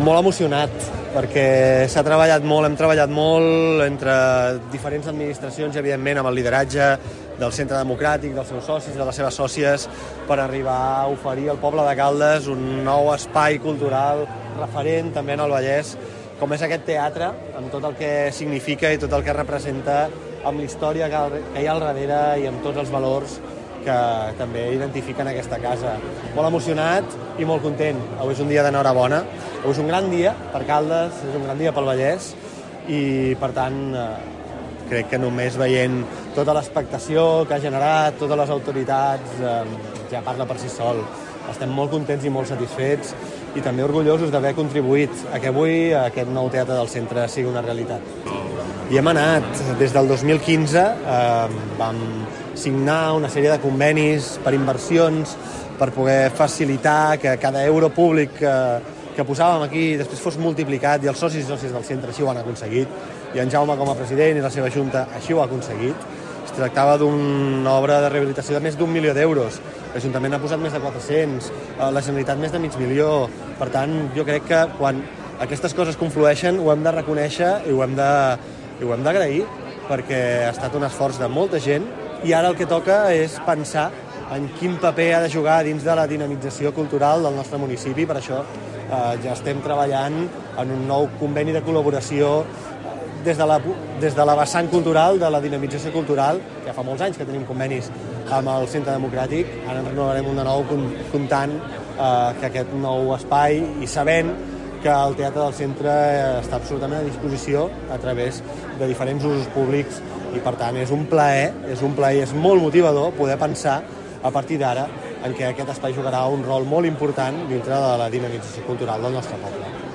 molt emocionat, perquè s'ha treballat molt, hem treballat molt entre diferents administracions i, evidentment, amb el lideratge del Centre Democràtic, dels seus socis, de les seves sòcies, per arribar a oferir al poble de Caldes un nou espai cultural referent també en el Vallès, com és aquest teatre, amb tot el que significa i tot el que representa, amb la història que hi ha al darrere i amb tots els valors que també identifiquen aquesta casa. Molt emocionat i molt content. Avui és un dia d'enhorabona. Avui és un gran dia per Caldes, és un gran dia pel Vallès i, per tant, eh, crec que només veient tota l'expectació que ha generat, totes les autoritats, eh, ja parla per si sol. Estem molt contents i molt satisfets i també orgullosos d'haver contribuït a que avui aquest nou teatre del centre sigui una realitat. I hem anat des del 2015, eh, vam signar una sèrie de convenis per inversions, per poder facilitar que cada euro públic que, que posàvem aquí després fos multiplicat i els socis i socis del centre així ho han aconseguit i en Jaume com a president i la seva junta així ho ha aconseguit. Es tractava d'una obra de rehabilitació de més d'un milió d'euros. L'Ajuntament ha posat més de 400, eh, la Generalitat més de mig milió. Per tant, jo crec que quan aquestes coses conflueixen ho hem de reconèixer i ho hem de, i ho hem d'agrair perquè ha estat un esforç de molta gent i ara el que toca és pensar en quin paper ha de jugar dins de la dinamització cultural del nostre municipi. Per això eh, ja estem treballant en un nou conveni de col·laboració eh, des de, la, des de la vessant cultural, de la dinamització cultural, que fa molts anys que tenim convenis amb el Centre Democràtic, ara en renovarem un de nou comptant eh, que aquest nou espai i sabent que el Teatre del Centre està absolutament a disposició a través de diferents usos públics i per tant és un plaer, és un plaer, és molt motivador poder pensar a partir d'ara en què aquest espai jugarà un rol molt important dintre de la dinamització cultural del nostre poble.